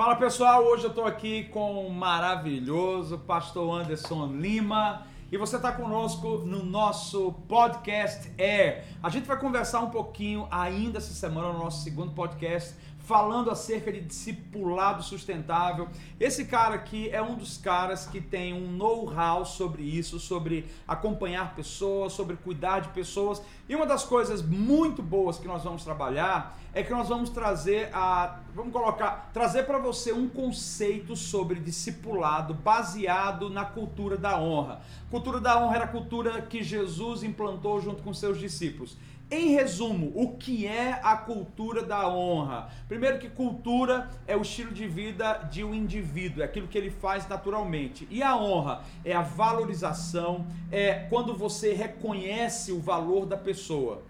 Fala pessoal, hoje eu estou aqui com o maravilhoso pastor Anderson Lima e você está conosco no nosso podcast Air. A gente vai conversar um pouquinho ainda essa semana no nosso segundo podcast falando acerca de discipulado sustentável. Esse cara aqui é um dos caras que tem um know-how sobre isso, sobre acompanhar pessoas, sobre cuidar de pessoas. E uma das coisas muito boas que nós vamos trabalhar é que nós vamos trazer a, vamos colocar, trazer para você um conceito sobre discipulado baseado na cultura da honra. Cultura da honra era a cultura que Jesus implantou junto com seus discípulos. Em resumo, o que é a cultura da honra? Primeiro que cultura é o estilo de vida de um indivíduo, é aquilo que ele faz naturalmente. E a honra é a valorização, é quando você reconhece o valor da pessoa.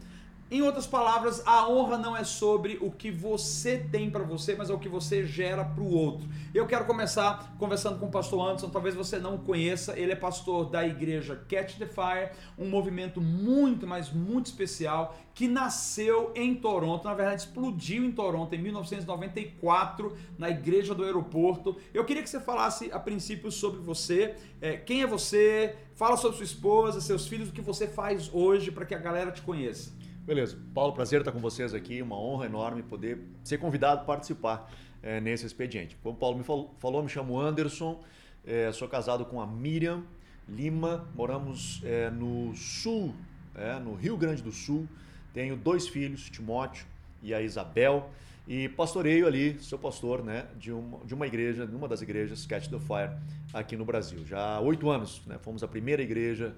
Em outras palavras, a honra não é sobre o que você tem para você, mas é o que você gera para o outro. Eu quero começar conversando com o pastor Anderson, talvez você não o conheça, ele é pastor da igreja Catch the Fire, um movimento muito, mas muito especial que nasceu em Toronto, na verdade explodiu em Toronto em 1994, na igreja do aeroporto. Eu queria que você falasse a princípio sobre você, é, quem é você, fala sobre sua esposa, seus filhos, o que você faz hoje para que a galera te conheça. Beleza. Paulo, prazer estar com vocês aqui. Uma honra enorme poder ser convidado a participar é, nesse expediente. Como o Paulo me falou, me chamo Anderson, é, sou casado com a Miriam Lima, moramos é, no sul, no Rio Grande do Sul. Tenho dois filhos, Timóteo e a Isabel. E pastoreio ali, sou pastor né, de, uma, de uma igreja, de uma das igrejas, Catch the Fire, aqui no Brasil. Já há oito anos, né, fomos a primeira igreja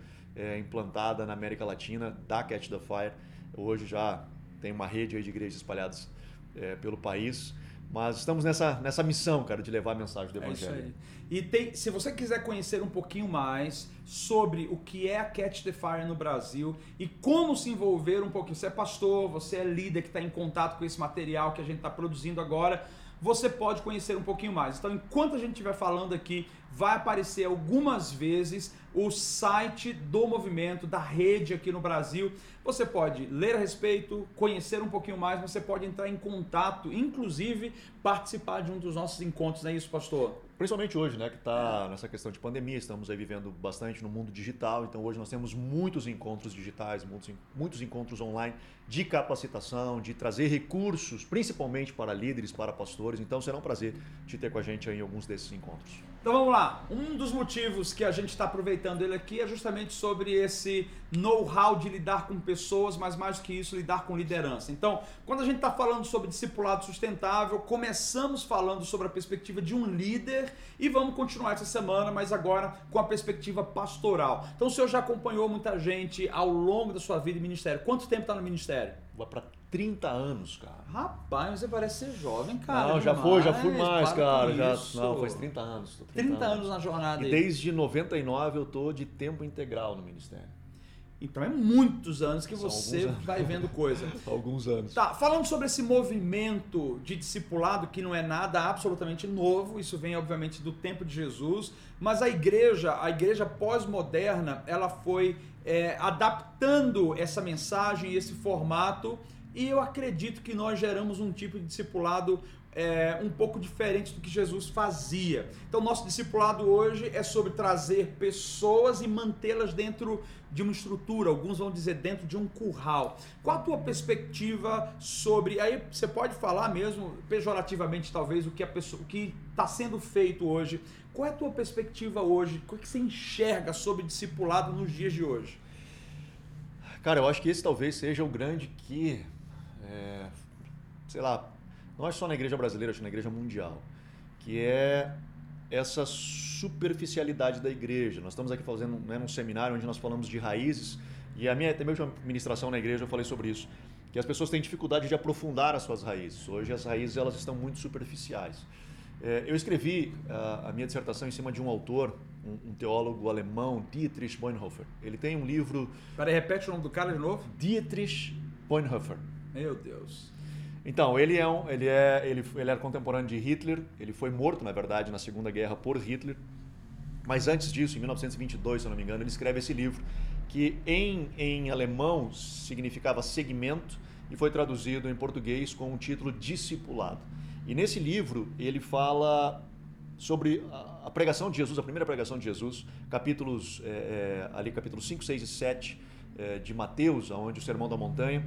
implantada na América Latina da Catch the Fire Hoje já tem uma rede de igrejas espalhadas é, pelo país. Mas estamos nessa, nessa missão, cara, de levar a mensagem do Evangelho. É isso aí. E tem, se você quiser conhecer um pouquinho mais sobre o que é a Catch the Fire no Brasil e como se envolver um pouquinho, você é pastor, você é líder que está em contato com esse material que a gente está produzindo agora, você pode conhecer um pouquinho mais. Então, enquanto a gente estiver falando aqui, vai aparecer algumas vezes o site do movimento, da rede aqui no Brasil. Você pode ler a respeito, conhecer um pouquinho mais, você pode entrar em contato, inclusive participar de um dos nossos encontros, não é isso, pastor? Principalmente hoje, né, que está nessa questão de pandemia, estamos aí vivendo bastante no mundo digital, então hoje nós temos muitos encontros digitais, muitos, muitos encontros online de capacitação, de trazer recursos, principalmente para líderes, para pastores. Então será um prazer te ter com a gente em alguns desses encontros. Então vamos lá. Um dos motivos que a gente está aproveitando ele aqui é justamente sobre esse know-how de lidar com pessoas, mas mais do que isso, lidar com liderança. Então, quando a gente está falando sobre discipulado sustentável, começamos falando sobre a perspectiva de um líder e vamos continuar essa semana, mas agora com a perspectiva pastoral. Então, o senhor já acompanhou muita gente ao longo da sua vida em ministério. Quanto tempo está no ministério? Vai para 30 anos, cara. Rapaz, você parece ser jovem, cara. Não, já foi, já fui mais, cara. Já, não, faz 30 anos. 30, 30 anos. anos na jornada. E desde 99 eu tô de tempo integral no ministério. Então é muitos anos que São você anos. vai vendo coisa. alguns anos. Tá, falando sobre esse movimento de discipulado que não é nada absolutamente novo, isso vem obviamente do tempo de Jesus, mas a igreja, a igreja pós-moderna, ela foi é, adaptando essa mensagem, esse formato e eu acredito que nós geramos um tipo de discipulado é, um pouco diferente do que Jesus fazia. Então, nosso discipulado hoje é sobre trazer pessoas e mantê-las dentro de uma estrutura, alguns vão dizer dentro de um curral. Qual a tua perspectiva sobre. Aí você pode falar mesmo, pejorativamente, talvez, o que a pessoa, o que está sendo feito hoje. Qual é a tua perspectiva hoje? O que você enxerga sobre discipulado nos dias de hoje? Cara, eu acho que esse talvez seja o grande que é, sei lá, não é só na igreja brasileira, acho na igreja mundial, que é essa superficialidade da igreja. Nós estamos aqui fazendo né, um seminário onde nós falamos de raízes e a minha até mesmo ministração na igreja eu falei sobre isso, que as pessoas têm dificuldade de aprofundar as suas raízes. Hoje as raízes elas estão muito superficiais. É, eu escrevi a, a, minha dissertação em cima de um autor, um, um, teólogo alemão, Dietrich Bonhoeffer. Ele tem um livro. Peraí, repete o nome do cara de novo? Dietrich Bonhoeffer. Meu Deus. Então, ele é, um, ele, é ele, ele era contemporâneo de Hitler, ele foi morto, na verdade, na Segunda Guerra por Hitler. Mas antes disso, em 1922, se eu não me engano, ele escreve esse livro, que em, em alemão significava segmento e foi traduzido em português com o título Discipulado. E nesse livro ele fala sobre a pregação de Jesus, a primeira pregação de Jesus, capítulos é, é, ali capítulos 5, 6 e 7 é, de Mateus, onde o Sermão da Montanha.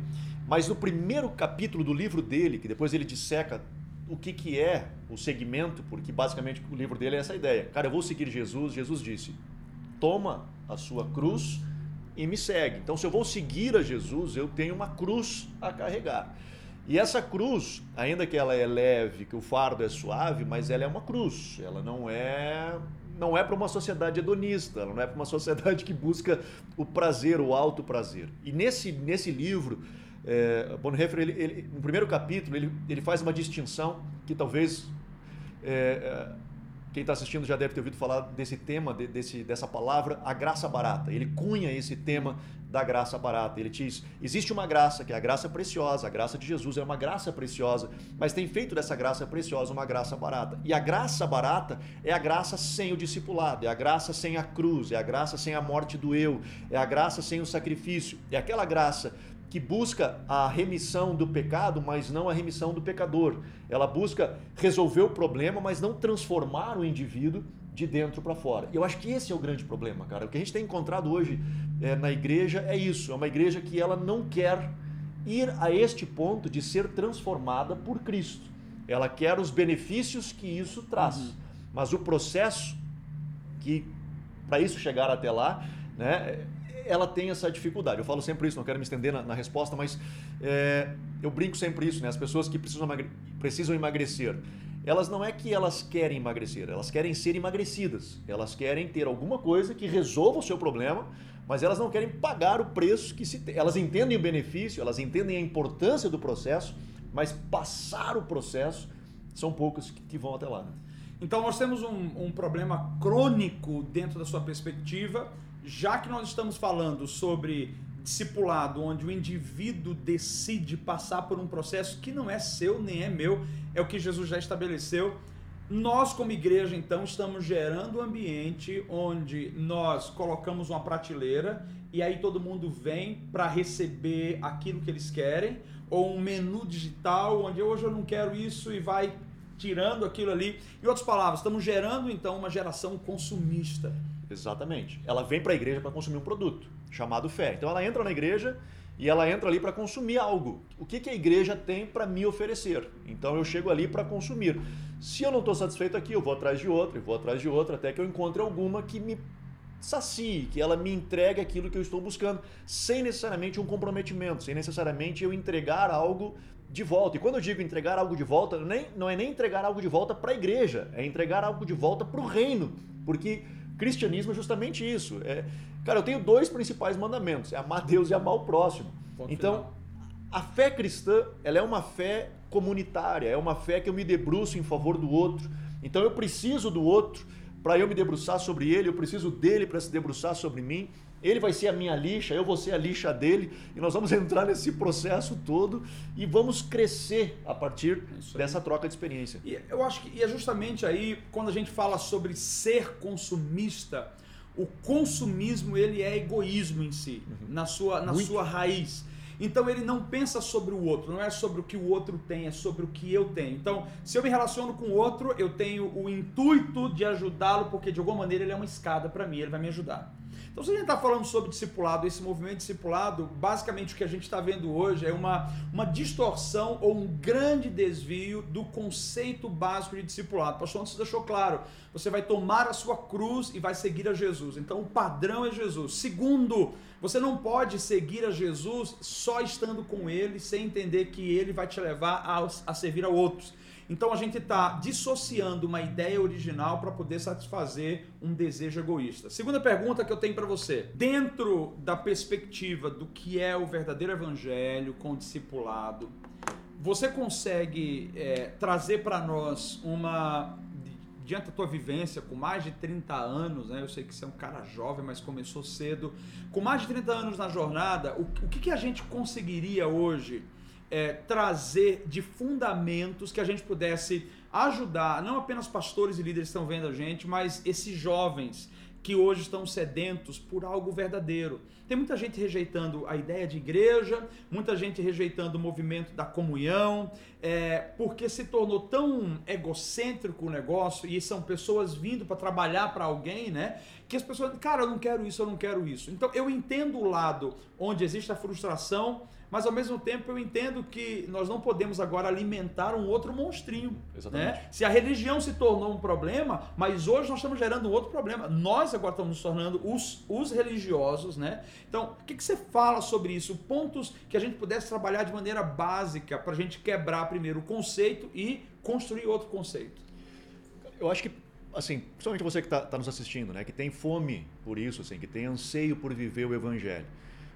Mas no primeiro capítulo do livro dele, que depois ele disseca o que, que é o segmento, porque basicamente o livro dele é essa ideia. Cara, eu vou seguir Jesus. Jesus disse: toma a sua cruz e me segue. Então, se eu vou seguir a Jesus, eu tenho uma cruz a carregar. E essa cruz, ainda que ela é leve, que o fardo é suave, mas ela é uma cruz. Ela não é não é para uma sociedade hedonista, ela não é para uma sociedade que busca o prazer, o alto prazer. E nesse, nesse livro, é, Bonhoeffer, ele, ele, no primeiro capítulo, ele, ele faz uma distinção que talvez é, quem está assistindo já deve ter ouvido falar desse tema, desse, dessa palavra, a graça barata. Ele cunha esse tema da graça barata. Ele diz: existe uma graça, que é a graça preciosa, a graça de Jesus é uma graça preciosa, mas tem feito dessa graça preciosa uma graça barata. E a graça barata é a graça sem o discipulado, é a graça sem a cruz, é a graça sem a morte do eu, é a graça sem o sacrifício, é aquela graça que busca a remissão do pecado, mas não a remissão do pecador. Ela busca resolver o problema, mas não transformar o indivíduo de dentro para fora. E eu acho que esse é o grande problema, cara. O que a gente tem encontrado hoje é, na igreja é isso. É uma igreja que ela não quer ir a este ponto de ser transformada por Cristo. Ela quer os benefícios que isso traz. Uhum. Mas o processo que para isso chegar até lá, né, ela tem essa dificuldade. Eu falo sempre isso, não quero me estender na, na resposta, mas é, eu brinco sempre isso, né? As pessoas que precisam, emagre precisam emagrecer, elas não é que elas querem emagrecer, elas querem ser emagrecidas. Elas querem ter alguma coisa que resolva o seu problema, mas elas não querem pagar o preço que se tem. Elas entendem o benefício, elas entendem a importância do processo, mas passar o processo são poucos que, vão até lá. Né? Então nós temos um, um problema crônico dentro da sua perspectiva já que nós estamos falando sobre discipulado, onde o indivíduo decide passar por um processo que não é seu nem é meu, é o que Jesus já estabeleceu. Nós, como igreja, então, estamos gerando um ambiente onde nós colocamos uma prateleira e aí todo mundo vem para receber aquilo que eles querem, ou um menu digital onde hoje eu não quero isso e vai tirando aquilo ali. Em outras palavras, estamos gerando então uma geração consumista. Exatamente. Ela vem para a igreja para consumir um produto chamado fé. Então ela entra na igreja e ela entra ali para consumir algo. O que, que a igreja tem para me oferecer? Então eu chego ali para consumir. Se eu não estou satisfeito aqui, eu vou atrás de outra, vou atrás de outra, até que eu encontre alguma que me sacie, que ela me entregue aquilo que eu estou buscando, sem necessariamente um comprometimento, sem necessariamente eu entregar algo de volta. E quando eu digo entregar algo de volta, nem, não é nem entregar algo de volta para a igreja, é entregar algo de volta para o reino. Porque cristianismo é justamente isso. É, cara, eu tenho dois principais mandamentos: é amar Deus e amar o próximo. Ponto então, final. a fé cristã, ela é uma fé comunitária, é uma fé que eu me debruço em favor do outro. Então, eu preciso do outro para eu me debruçar sobre ele, eu preciso dele para se debruçar sobre mim. Ele vai ser a minha lixa, eu vou ser a lixa dele, e nós vamos entrar nesse processo todo e vamos crescer a partir dessa troca de experiência. E eu acho que e é justamente aí quando a gente fala sobre ser consumista, o consumismo ele é egoísmo em si, uhum. na sua na sua raiz. Então ele não pensa sobre o outro, não é sobre o que o outro tem, é sobre o que eu tenho. Então, se eu me relaciono com o outro, eu tenho o intuito de ajudá-lo, porque de alguma maneira ele é uma escada para mim, ele vai me ajudar. Então, se a gente está falando sobre discipulado, esse movimento discipulado, basicamente o que a gente está vendo hoje é uma, uma distorção ou um grande desvio do conceito básico de discipulado. Pastor antes deixou claro: você vai tomar a sua cruz e vai seguir a Jesus. Então, o padrão é Jesus. Segundo, você não pode seguir a Jesus só estando com ele, sem entender que ele vai te levar a, a servir a outros. Então a gente está dissociando uma ideia original para poder satisfazer um desejo egoísta. Segunda pergunta que eu tenho para você: dentro da perspectiva do que é o verdadeiro evangelho com discipulado, você consegue é, trazer para nós uma diante da tua vivência, com mais de 30 anos, né? eu sei que você é um cara jovem, mas começou cedo, com mais de 30 anos na jornada, o, o que, que a gente conseguiria hoje é, trazer de fundamentos que a gente pudesse ajudar não apenas pastores e líderes estão vendo a gente, mas esses jovens que hoje estão sedentos por algo verdadeiro. Tem muita gente rejeitando a ideia de igreja, muita gente rejeitando o movimento da comunhão, é, porque se tornou tão egocêntrico o negócio e são pessoas vindo para trabalhar para alguém, né? Que as pessoas, cara, eu não quero isso, eu não quero isso. Então eu entendo o lado onde existe a frustração, mas ao mesmo tempo eu entendo que nós não podemos agora alimentar um outro monstrinho. Exatamente. Né? Se a religião se tornou um problema, mas hoje nós estamos gerando um outro problema. Nós agora estamos nos tornando os, os religiosos, né? Então, o que, que você fala sobre isso? Pontos que a gente pudesse trabalhar de maneira básica para a gente quebrar primeiro o conceito e construir outro conceito. Eu acho que assim, principalmente você que está tá nos assistindo, né, que tem fome por isso, assim, que tem anseio por viver o evangelho.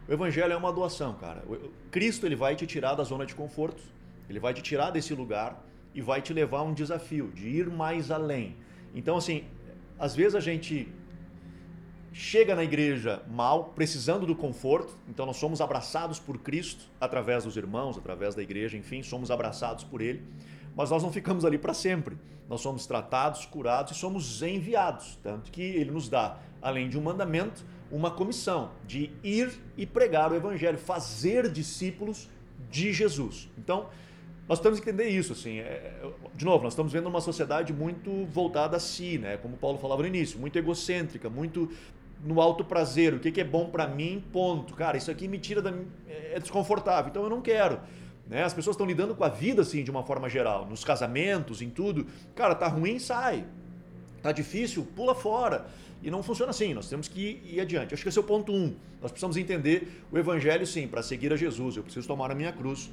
O evangelho é uma doação, cara. O Cristo ele vai te tirar da zona de conforto, ele vai te tirar desse lugar e vai te levar a um desafio de ir mais além. Então, assim, às vezes a gente chega na igreja mal, precisando do conforto, então nós somos abraçados por Cristo através dos irmãos, através da igreja, enfim, somos abraçados por Ele, mas nós não ficamos ali para sempre. Nós somos tratados, curados e somos enviados, tanto que Ele nos dá, além de um mandamento, uma comissão de ir e pregar o evangelho, fazer discípulos de Jesus. Então, nós temos que entender isso, assim. É, de novo, nós estamos vendo uma sociedade muito voltada a si, né? Como Paulo falava no início, muito egocêntrica, muito no alto prazer, o que, que é bom para mim, ponto. Cara, isso aqui me tira da é desconfortável, então eu não quero. Né? As pessoas estão lidando com a vida assim de uma forma geral, nos casamentos, em tudo. Cara, tá ruim, sai. Tá difícil, pula fora. E não funciona assim, nós temos que ir, ir adiante. Acho que esse é o ponto um. Nós precisamos entender o evangelho, sim, para seguir a Jesus. Eu preciso tomar a minha cruz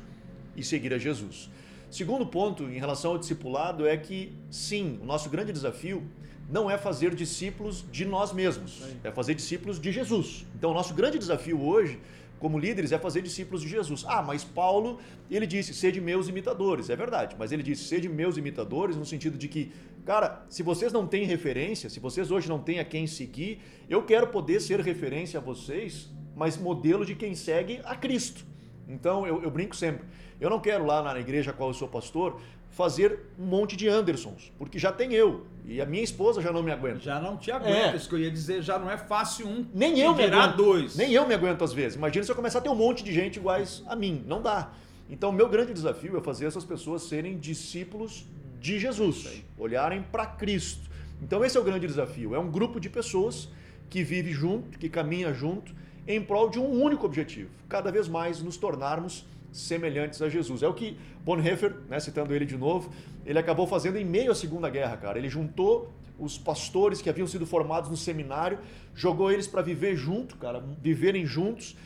e seguir a Jesus. Segundo ponto, em relação ao discipulado, é que, sim, o nosso grande desafio não é fazer discípulos de nós mesmos, é fazer discípulos de Jesus. Então, o nosso grande desafio hoje como líderes é fazer discípulos de Jesus. Ah, mas Paulo, ele disse, sede meus imitadores. É verdade, mas ele disse, sede meus imitadores no sentido de que, cara, se vocês não têm referência, se vocês hoje não têm a quem seguir, eu quero poder ser referência a vocês, mas modelo de quem segue a Cristo. Então, eu, eu brinco sempre. Eu não quero lá na igreja a qual eu sou pastor fazer um monte de Andersons, porque já tem eu. E a minha esposa já não me aguenta. Já não te aguenta, é. isso que eu ia dizer, já não é fácil um nem eu me aguento, dois. Nem eu me aguento às vezes. Imagina se eu começar a ter um monte de gente iguais a mim. Não dá. Então, meu grande desafio é fazer essas pessoas serem discípulos de Jesus, olharem para Cristo. Então, esse é o grande desafio. É um grupo de pessoas que vive junto, que caminha junto, em prol de um único objetivo: cada vez mais nos tornarmos semelhantes a Jesus. É o que Bonhoeffer, né, citando ele de novo, ele acabou fazendo em meio à Segunda Guerra, cara. Ele juntou os pastores que haviam sido formados no seminário, jogou eles para viver junto, cara, viverem juntos,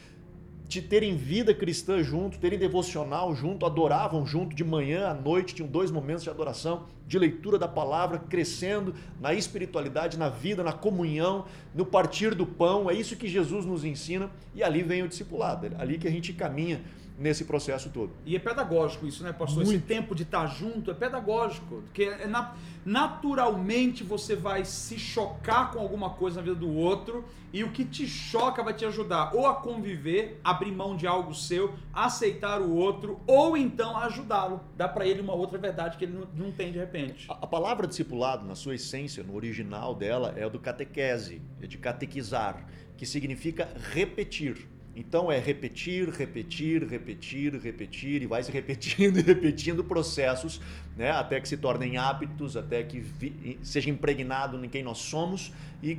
de terem vida cristã junto, terem devocional junto, adoravam junto de manhã à noite, tinham dois momentos de adoração, de leitura da palavra, crescendo na espiritualidade, na vida, na comunhão, no partir do pão. É isso que Jesus nos ensina e ali vem o discipulado, é ali que a gente caminha nesse processo todo. E é pedagógico isso, né, pastor? Muito. Esse tempo de estar junto é pedagógico, porque é na, naturalmente você vai se chocar com alguma coisa na vida do outro e o que te choca vai te ajudar ou a conviver, abrir mão de algo seu, aceitar o outro ou então ajudá-lo, dar para ele uma outra verdade que ele não, não tem de repente. A, a, palavra discipulado, na sua essência, no original dela, é do catequese, é de catequizar, que significa repetir. Então é repetir, repetir, repetir, repetir e vai se repetindo e repetindo processos, né, até que se tornem hábitos, até que vi, seja impregnado em quem nós somos e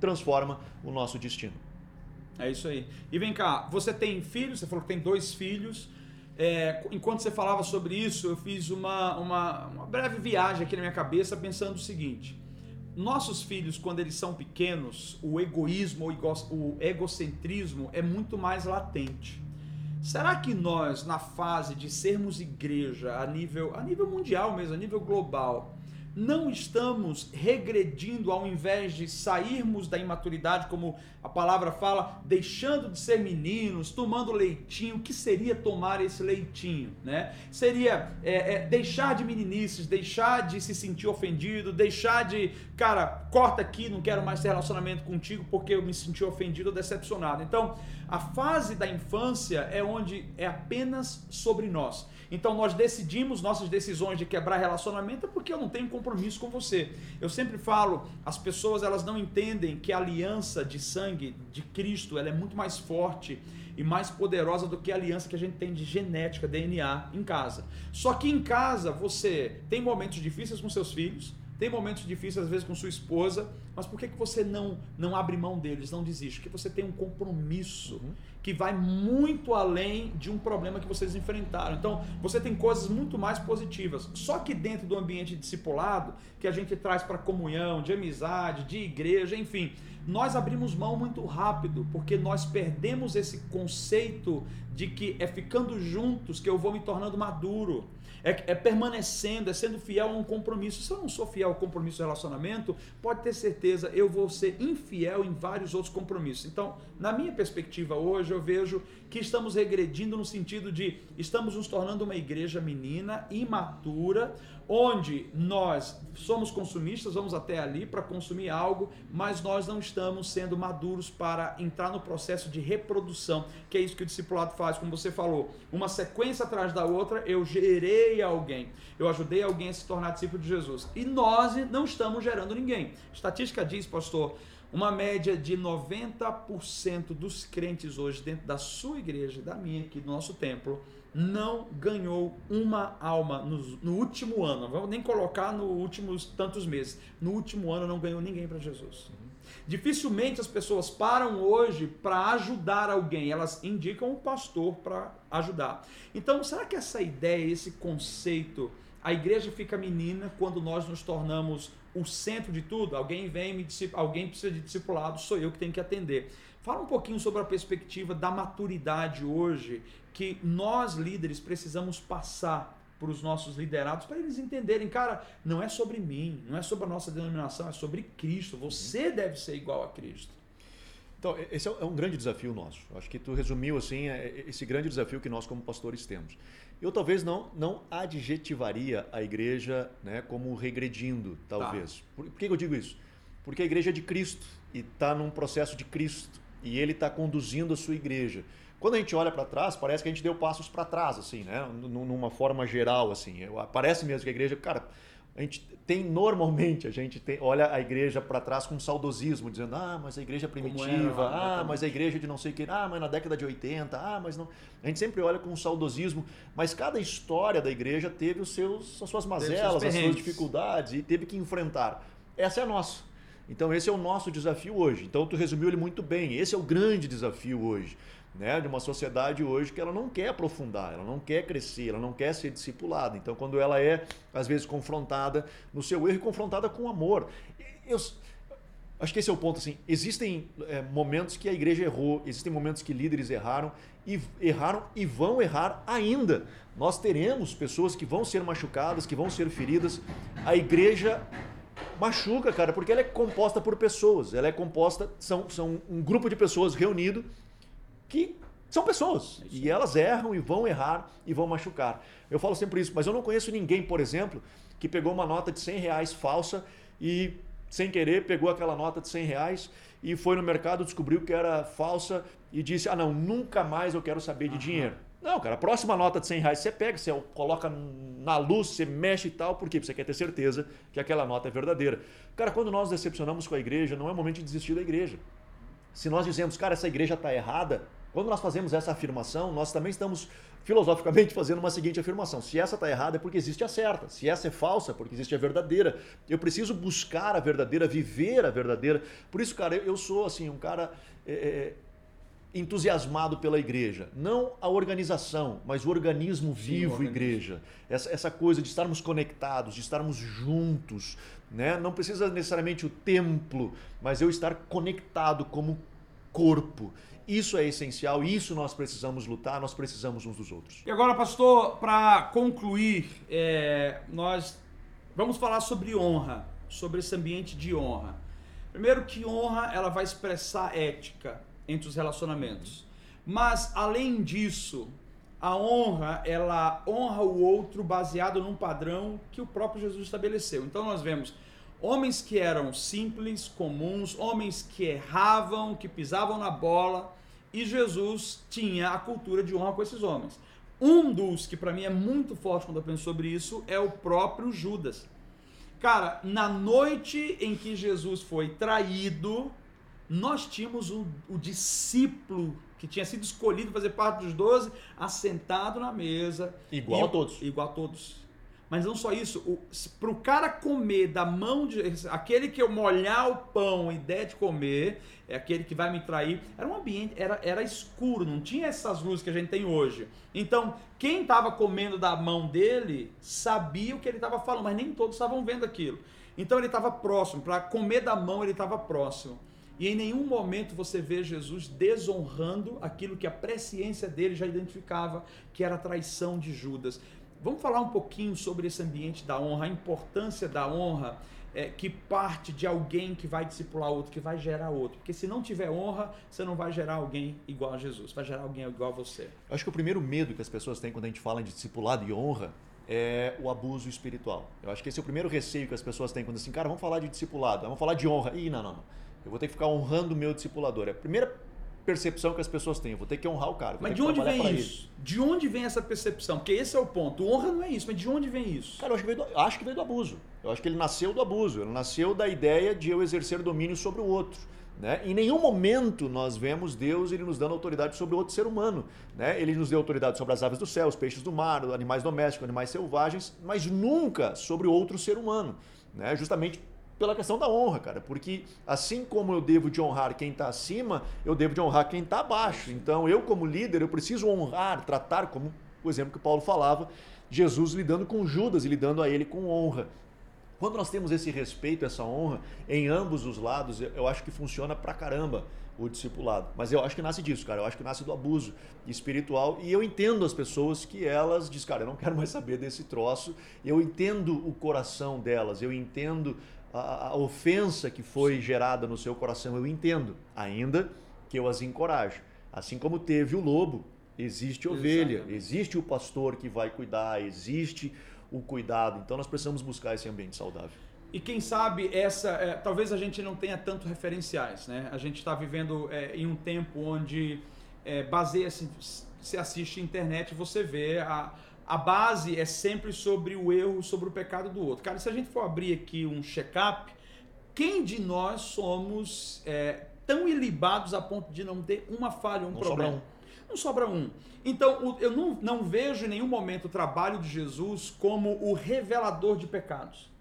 transforma o nosso destino. É isso aí. E vem cá, você tem filhos? Você falou que tem dois filhos. É, enquanto você falava sobre isso, eu fiz uma, uma, uma breve viagem aqui na minha cabeça pensando o seguinte: nossos filhos, quando eles são pequenos, o egoísmo, o egocentrismo é muito mais latente. Será que nós, na fase de sermos igreja a nível, a nível mundial mesmo, a nível global, não estamos regredindo ao invés de sairmos da imaturidade, como a palavra fala, deixando de ser meninos, tomando leitinho. O que seria tomar esse leitinho? Né? Seria é, é, deixar de meninices, deixar de se sentir ofendido, deixar de, cara, corta aqui, não quero mais ter relacionamento contigo porque eu me senti ofendido ou decepcionado. Então, a fase da infância é onde é apenas sobre nós. Então nós decidimos nossas decisões de quebrar relacionamento porque eu não tenho compromisso com você. Eu sempre falo, as pessoas elas não entendem que a aliança de sangue de Cristo, ela é muito mais forte e mais poderosa do que a aliança que a gente tem de genética, DNA em casa. Só que em casa você tem momentos difíceis com seus filhos, tem momentos difíceis às vezes com sua esposa, mas por que, que você não, não abre mão deles, não desiste? Porque você tem um compromisso uhum. que vai muito além de um problema que vocês enfrentaram. Então, você tem coisas muito mais positivas. Só que dentro do ambiente discipulado, que a gente traz para comunhão, de amizade, de igreja, enfim, nós abrimos mão muito rápido, porque nós perdemos esse conceito de que é ficando juntos que eu vou me tornando maduro é, é permanecendo, é sendo fiel a um compromisso. Se eu não sou fiel ao compromisso do relacionamento, pode ter certeza, eu vou ser infiel em vários outros compromissos. Então, na minha perspectiva hoje, eu vejo que estamos regredindo no sentido de estamos nos tornando uma igreja menina, imatura, onde nós somos consumistas, vamos até ali para consumir algo, mas nós não estamos sendo maduros para entrar no processo de reprodução, que é isso que o discipulado faz, como você falou, uma sequência atrás da outra, eu gerei alguém, eu ajudei alguém a se tornar discípulo de Jesus. E nós não estamos gerando ninguém. Estatística diz, pastor, uma média de 90% dos crentes hoje dentro da sua igreja, da minha aqui, do nosso templo, não ganhou uma alma no, no último ano. Não vamos nem colocar nos últimos tantos meses. No último ano não ganhou ninguém para Jesus. Dificilmente as pessoas param hoje para ajudar alguém, elas indicam o pastor para ajudar. Então, será que essa ideia, esse conceito, a igreja fica menina quando nós nos tornamos o centro de tudo? Alguém vem me alguém precisa de discipulado, sou eu que tenho que atender. Fala um pouquinho sobre a perspectiva da maturidade hoje que nós líderes precisamos passar para os nossos liderados para eles entenderem, cara, não é sobre mim, não é sobre a nossa denominação, é sobre Cristo. Você uhum. deve ser igual a Cristo. Então, esse é um grande desafio nosso. Acho que tu resumiu assim é, esse grande desafio que nós como pastores temos. Eu talvez não não adjetivaria a igreja, né, como regredindo, talvez. Tá. Por, por que eu digo isso? Porque a igreja é de Cristo e está num processo de Cristo e Ele está conduzindo a sua igreja. Quando a gente olha para trás, parece que a gente deu passos para trás, assim, né? Numa forma geral, assim. Parece mesmo que a igreja, cara, a gente tem normalmente a gente tem, olha a igreja para trás com saudosismo, dizendo: "Ah, mas a igreja primitiva, era, ah, mas a igreja de não sei o que, ah, mas na década de 80, ah, mas não". A gente sempre olha com saudosismo, mas cada história da igreja teve os seus as suas mazelas, as suas dificuldades e teve que enfrentar. Essa é a nossa. Então esse é o nosso desafio hoje. Então tu resumiu ele muito bem. Esse é o grande desafio hoje né, de uma sociedade hoje que ela não quer aprofundar, ela não quer crescer, ela não quer ser discipulada. Então, quando ela é, às vezes, confrontada no seu erro confrontada com amor. Eu, acho que esse é o ponto. Assim, existem é, momentos que a igreja errou, existem momentos que líderes erraram e erraram e vão errar ainda. Nós teremos pessoas que vão ser machucadas, que vão ser feridas. A igreja machuca, cara, porque ela é composta por pessoas. Ela é composta, são, são um grupo de pessoas reunido que são pessoas e elas erram e vão errar e vão machucar. Eu falo sempre isso, mas eu não conheço ninguém, por exemplo, que pegou uma nota de 100 reais falsa e sem querer pegou aquela nota de 100 reais e foi no mercado, descobriu que era falsa e disse: Ah, não, nunca mais eu quero saber de uhum. dinheiro. Não, cara, a próxima nota de 100 reais você pega, você coloca na luz, você mexe e tal, por quê? Porque você quer ter certeza que aquela nota é verdadeira. Cara, quando nós decepcionamos com a igreja, não é momento de desistir da igreja. Se nós dizemos, cara, essa igreja está errada, quando nós fazemos essa afirmação, nós também estamos filosoficamente fazendo uma seguinte afirmação: se essa está errada é porque existe a certa, se essa é falsa é porque existe a verdadeira. Eu preciso buscar a verdadeira, viver a verdadeira. Por isso, cara, eu sou assim um cara é, entusiasmado pela igreja, não a organização, mas o organismo vivo Sim, o igreja. Essa, essa coisa de estarmos conectados, de estarmos juntos, né? Não precisa necessariamente o templo, mas eu estar conectado como corpo. Isso é essencial, isso nós precisamos lutar, nós precisamos uns dos outros. E agora, pastor, para concluir, é, nós Vamos falar sobre honra, sobre esse ambiente de honra. Primeiro que honra, ela vai expressar ética entre os relacionamentos. Mas além disso, a honra, ela honra o outro baseado num padrão que o próprio Jesus estabeleceu. Então nós vemos homens que eram simples, comuns, homens que erravam, que pisavam na bola, e Jesus tinha a cultura de honra com esses homens. Um dos que para mim é muito forte quando eu penso sobre isso é o próprio Judas. Cara, na noite em que Jesus foi traído, nós tínhamos o, o discípulo que tinha sido escolhido para fazer parte dos doze, assentado na mesa. Igual a todos. Igual a todos. Mas não só isso, para o cara comer da mão de. Aquele que eu molhar o pão, a ideia de comer, é aquele que vai me trair. Era um ambiente, era, era escuro, não tinha essas luzes que a gente tem hoje. Então, quem estava comendo da mão dele sabia o que ele estava falando, mas nem todos estavam vendo aquilo. Então ele estava próximo, para comer da mão ele estava próximo. E em nenhum momento você vê Jesus desonrando aquilo que a presciência dele já identificava, que era a traição de Judas. Vamos falar um pouquinho sobre esse ambiente da honra, a importância da honra é, que parte de alguém que vai discipular outro, que vai gerar outro. Porque se não tiver honra, você não vai gerar alguém igual a Jesus, vai gerar alguém igual a você. Eu acho que o primeiro medo que as pessoas têm quando a gente fala de discipulado e honra é o abuso espiritual. Eu acho que esse é o primeiro receio que as pessoas têm quando assim, cara, vamos falar de discipulado, vamos falar de honra. Ih, não, não, não. Eu vou ter que ficar honrando o meu discipulador. É a primeira percepção que as pessoas têm. Eu vou ter que honrar o cara. Mas de onde vem isso? Ele. De onde vem essa percepção? Porque esse é o ponto. Honra não é isso, mas de onde vem isso? Cara, eu acho que veio do, acho que veio do abuso. Eu acho que ele nasceu do abuso. Ele nasceu da ideia de eu exercer domínio sobre o outro. Né? Em nenhum momento nós vemos Deus ele nos dando autoridade sobre outro ser humano. Né? Ele nos deu autoridade sobre as aves do céu, os peixes do mar, animais domésticos, animais selvagens, mas nunca sobre outro ser humano. Né? Justamente pela questão da honra, cara. Porque assim como eu devo de honrar quem está acima, eu devo de honrar quem está abaixo. Então eu, como líder, eu preciso honrar, tratar, como o exemplo que Paulo falava, Jesus lidando com Judas e lidando a ele com honra. Quando nós temos esse respeito, essa honra em ambos os lados, eu acho que funciona pra caramba o discipulado. Mas eu acho que nasce disso, cara. Eu acho que nasce do abuso espiritual. E eu entendo as pessoas que elas dizem, cara, eu não quero mais saber desse troço. Eu entendo o coração delas, eu entendo a, a ofensa que foi gerada no seu coração, eu entendo, ainda que eu as encorajo. Assim como teve o lobo, existe ovelha, Exatamente. existe o pastor que vai cuidar, existe o cuidado. Então nós precisamos buscar esse ambiente saudável. E quem sabe essa, é, talvez a gente não tenha tanto referenciais, né? A gente está vivendo é, em um tempo onde é, baseia-se, se assiste internet, você vê a, a base é sempre sobre o erro, sobre o pecado do outro. Cara, se a gente for abrir aqui um check-up, quem de nós somos é, tão ilibados a ponto de não ter uma falha, um não problema? Sobra um. Não sobra um. Então, eu não, não vejo em nenhum momento o trabalho de Jesus como o revelador de pecados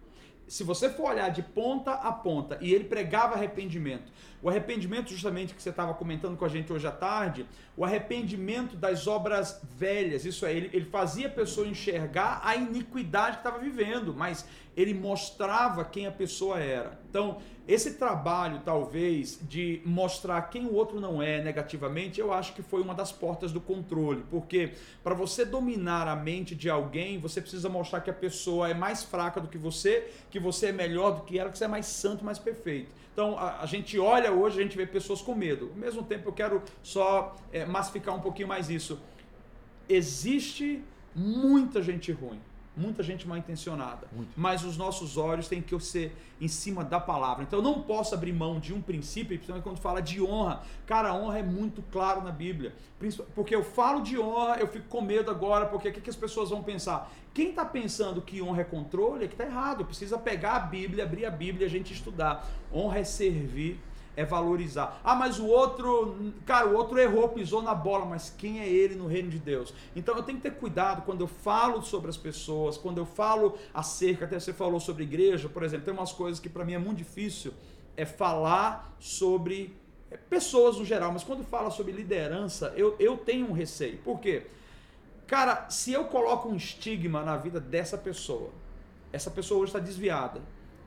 se você for olhar de ponta a ponta e ele pregava arrependimento, o arrependimento justamente que você estava comentando com a gente hoje à tarde, o arrependimento das obras velhas, isso é, ele, ele fazia a pessoa enxergar a iniquidade que estava vivendo, mas ele mostrava quem a pessoa era. Então, esse trabalho, talvez, de mostrar quem o outro não é negativamente, eu acho que foi uma das portas do controle. Porque para você dominar a mente de alguém, você precisa mostrar que a pessoa é mais fraca do que você, que você é melhor do que ela, que você é mais santo, mais perfeito. Então, a, a gente olha hoje, a gente vê pessoas com medo. Ao mesmo tempo, eu quero só é, massificar um pouquinho mais isso. Existe muita gente ruim muita gente mal intencionada. Muito. Mas os nossos olhos têm que ser em cima da palavra. Então eu não posso abrir mão de um princípio, principalmente quando fala de honra. Cara, a honra é muito claro na Bíblia. Porque eu falo de honra, eu fico com medo agora, porque o que, que as pessoas vão pensar? Quem está pensando que honra é controle é que está errado. Precisa pegar a Bíblia, abrir a Bíblia a gente estudar. Honra é servir é valorizar. Ah, mas o outro, cara, o outro errou, pisou na bola, mas quem é ele no reino de Deus? Então eu tenho que ter cuidado quando eu falo sobre as pessoas, quando eu falo acerca, até você falou sobre igreja, por exemplo, tem umas coisas que para mim é muito difícil, é falar sobre é, pessoas no geral, mas quando fala sobre liderança, eu, eu tenho um receio. Por quê? Cara, se eu coloco um estigma na vida dessa pessoa, essa pessoa hoje está desviada,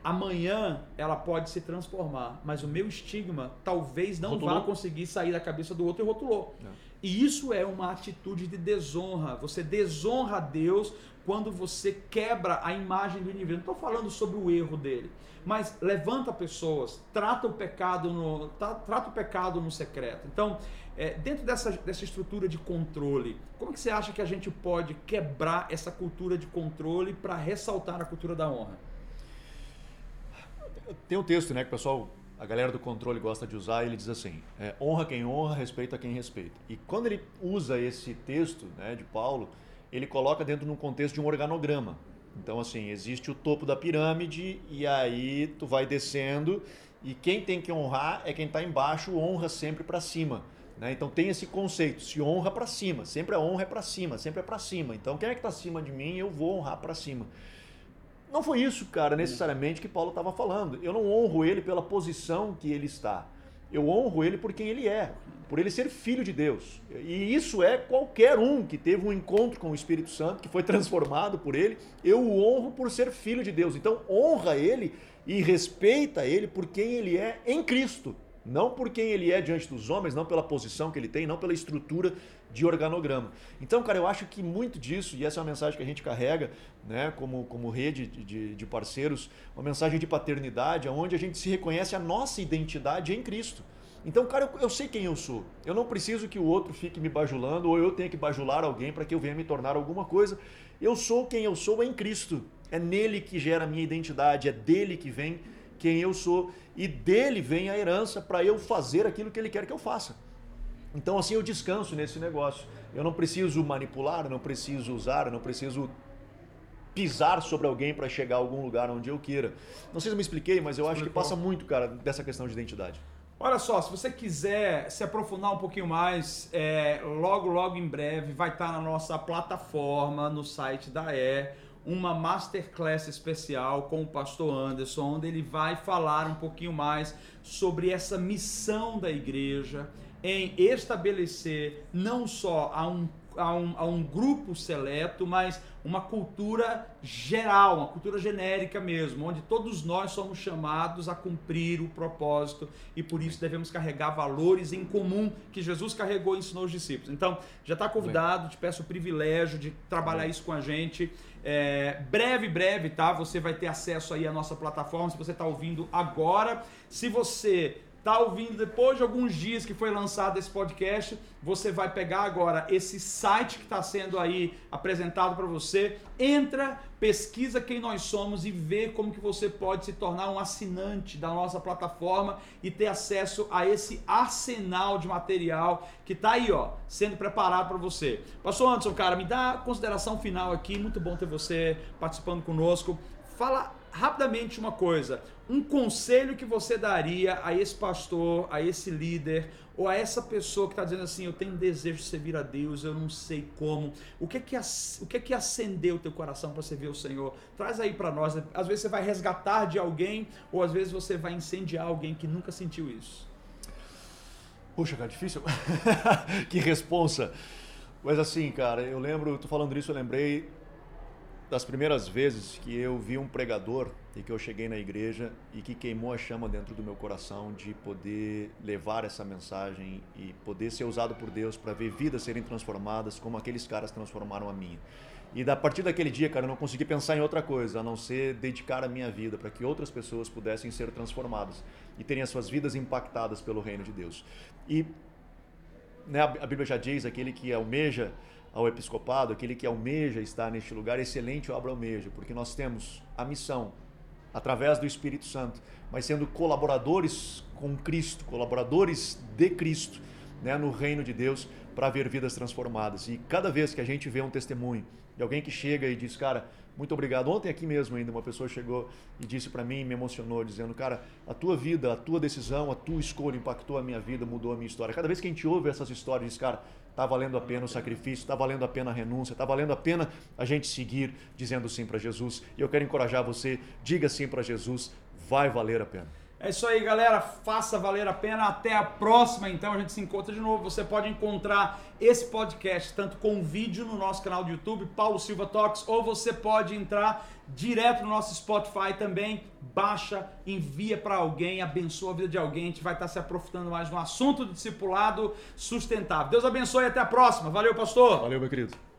amanhã ela pode se transformar, mas o meu estigma talvez não rotulou. vá conseguir sair da cabeça do outro e rotulou. É. E isso é uma atitude de desonra. Você desonra a Deus quando você quebra a imagem do indivíduo. Não estou falando sobre o erro dele, mas levanta pessoas, trata o pecado no, trata o pecado no secreto. Então, é, dentro dessa, dessa estrutura de controle, como que você acha que a gente pode quebrar essa cultura de controle para ressaltar a cultura da honra? Tem um texto né, que o pessoal, a galera do controle gosta de usar, ele diz assim: é, honra quem honra, respeita quem respeita. E quando ele usa esse texto né, de Paulo, ele coloca dentro de um contexto de um organograma. Então, assim, existe o topo da pirâmide e aí tu vai descendo e quem tem que honrar é quem está embaixo, honra sempre para cima. Né? Então tem esse conceito, se honra para cima, sempre a honra é para cima, sempre é para cima. Então quem é que está acima de mim, eu vou honrar para cima. Não foi isso, cara, necessariamente que Paulo estava falando. Eu não honro ele pela posição que ele está. Eu honro ele por quem ele é, por ele ser filho de Deus. E isso é qualquer um que teve um encontro com o Espírito Santo, que foi transformado por ele. Eu o honro por ser filho de Deus. Então honra ele e respeita ele por quem ele é em Cristo. Não por quem ele é diante dos homens, não pela posição que ele tem, não pela estrutura de organograma. Então, cara, eu acho que muito disso, e essa é uma mensagem que a gente carrega né, como, como rede de, de parceiros, uma mensagem de paternidade, onde a gente se reconhece a nossa identidade em Cristo. Então, cara, eu, eu sei quem eu sou. Eu não preciso que o outro fique me bajulando ou eu tenha que bajular alguém para que eu venha me tornar alguma coisa. Eu sou quem eu sou em Cristo. É nele que gera a minha identidade, é dele que vem quem eu sou e dele vem a herança para eu fazer aquilo que ele quer que eu faça. Então assim eu descanso nesse negócio. Eu não preciso manipular, não preciso usar, não preciso pisar sobre alguém para chegar a algum lugar onde eu queira. Não sei se eu me expliquei, mas eu acho que passa muito, cara, dessa questão de identidade. Olha só, se você quiser se aprofundar um pouquinho mais, é, logo, logo em breve vai estar na nossa plataforma, no site da E, uma masterclass especial com o pastor Anderson, onde ele vai falar um pouquinho mais sobre essa missão da igreja em estabelecer não só a um, a um, a um grupo seleto, mas uma cultura geral, uma cultura genérica mesmo, onde todos nós somos chamados a cumprir o propósito e por isso devemos carregar valores em comum que Jesus carregou e ensinou os discípulos. Então, já está convidado, te peço o privilégio de trabalhar isso com a gente. É, breve, breve, tá? Você vai ter acesso aí à nossa plataforma. Se você está ouvindo agora, se você está ouvindo depois de alguns dias que foi lançado esse podcast, você vai pegar agora esse site que está sendo aí apresentado para você, entra, pesquisa quem nós somos e vê como que você pode se tornar um assinante da nossa plataforma e ter acesso a esse arsenal de material que está aí, ó, sendo preparado para você. Pastor Anderson, cara, me dá consideração final aqui, muito bom ter você participando conosco. Fala rapidamente uma coisa, um conselho que você daria a esse pastor, a esse líder, ou a essa pessoa que está dizendo assim, eu tenho desejo de servir a Deus, eu não sei como. O que é que, o que, é que acendeu o teu coração para servir o Senhor? Traz aí para nós. Às vezes você vai resgatar de alguém, ou às vezes você vai incendiar alguém que nunca sentiu isso. Puxa, cara, difícil. que responsa. Mas assim, cara, eu lembro, tu falando isso, eu lembrei das primeiras vezes que eu vi um pregador e que eu cheguei na igreja e que queimou a chama dentro do meu coração de poder levar essa mensagem e poder ser usado por Deus para ver vidas serem transformadas como aqueles caras transformaram a minha. E a partir daquele dia, cara, eu não consegui pensar em outra coisa a não ser dedicar a minha vida para que outras pessoas pudessem ser transformadas e terem as suas vidas impactadas pelo reino de Deus. E né, a Bíblia já diz aquele que almeja ao episcopado, aquele que almeja estar neste lugar, excelente obra almeja, porque nós temos a missão, através do Espírito Santo, mas sendo colaboradores com Cristo, colaboradores de Cristo, né, no reino de Deus, para ver vidas transformadas. E cada vez que a gente vê um testemunho de alguém que chega e diz, cara, muito obrigado. Ontem aqui mesmo ainda uma pessoa chegou e disse para mim, me emocionou, dizendo, cara, a tua vida, a tua decisão, a tua escolha impactou a minha vida, mudou a minha história. Cada vez que a gente ouve essas histórias, diz, cara, Está valendo a pena o sacrifício, está valendo a pena a renúncia, está valendo a pena a gente seguir dizendo sim para Jesus. E eu quero encorajar você, diga sim para Jesus, vai valer a pena. É isso aí, galera. Faça valer a pena. Até a próxima, então. A gente se encontra de novo. Você pode encontrar esse podcast tanto com vídeo no nosso canal do YouTube, Paulo Silva Talks, ou você pode entrar direto no nosso Spotify também. Baixa, envia para alguém, abençoa a vida de alguém. A gente vai estar se aprofundando mais no assunto do discipulado sustentável. Deus abençoe e até a próxima. Valeu, pastor. Valeu, meu querido.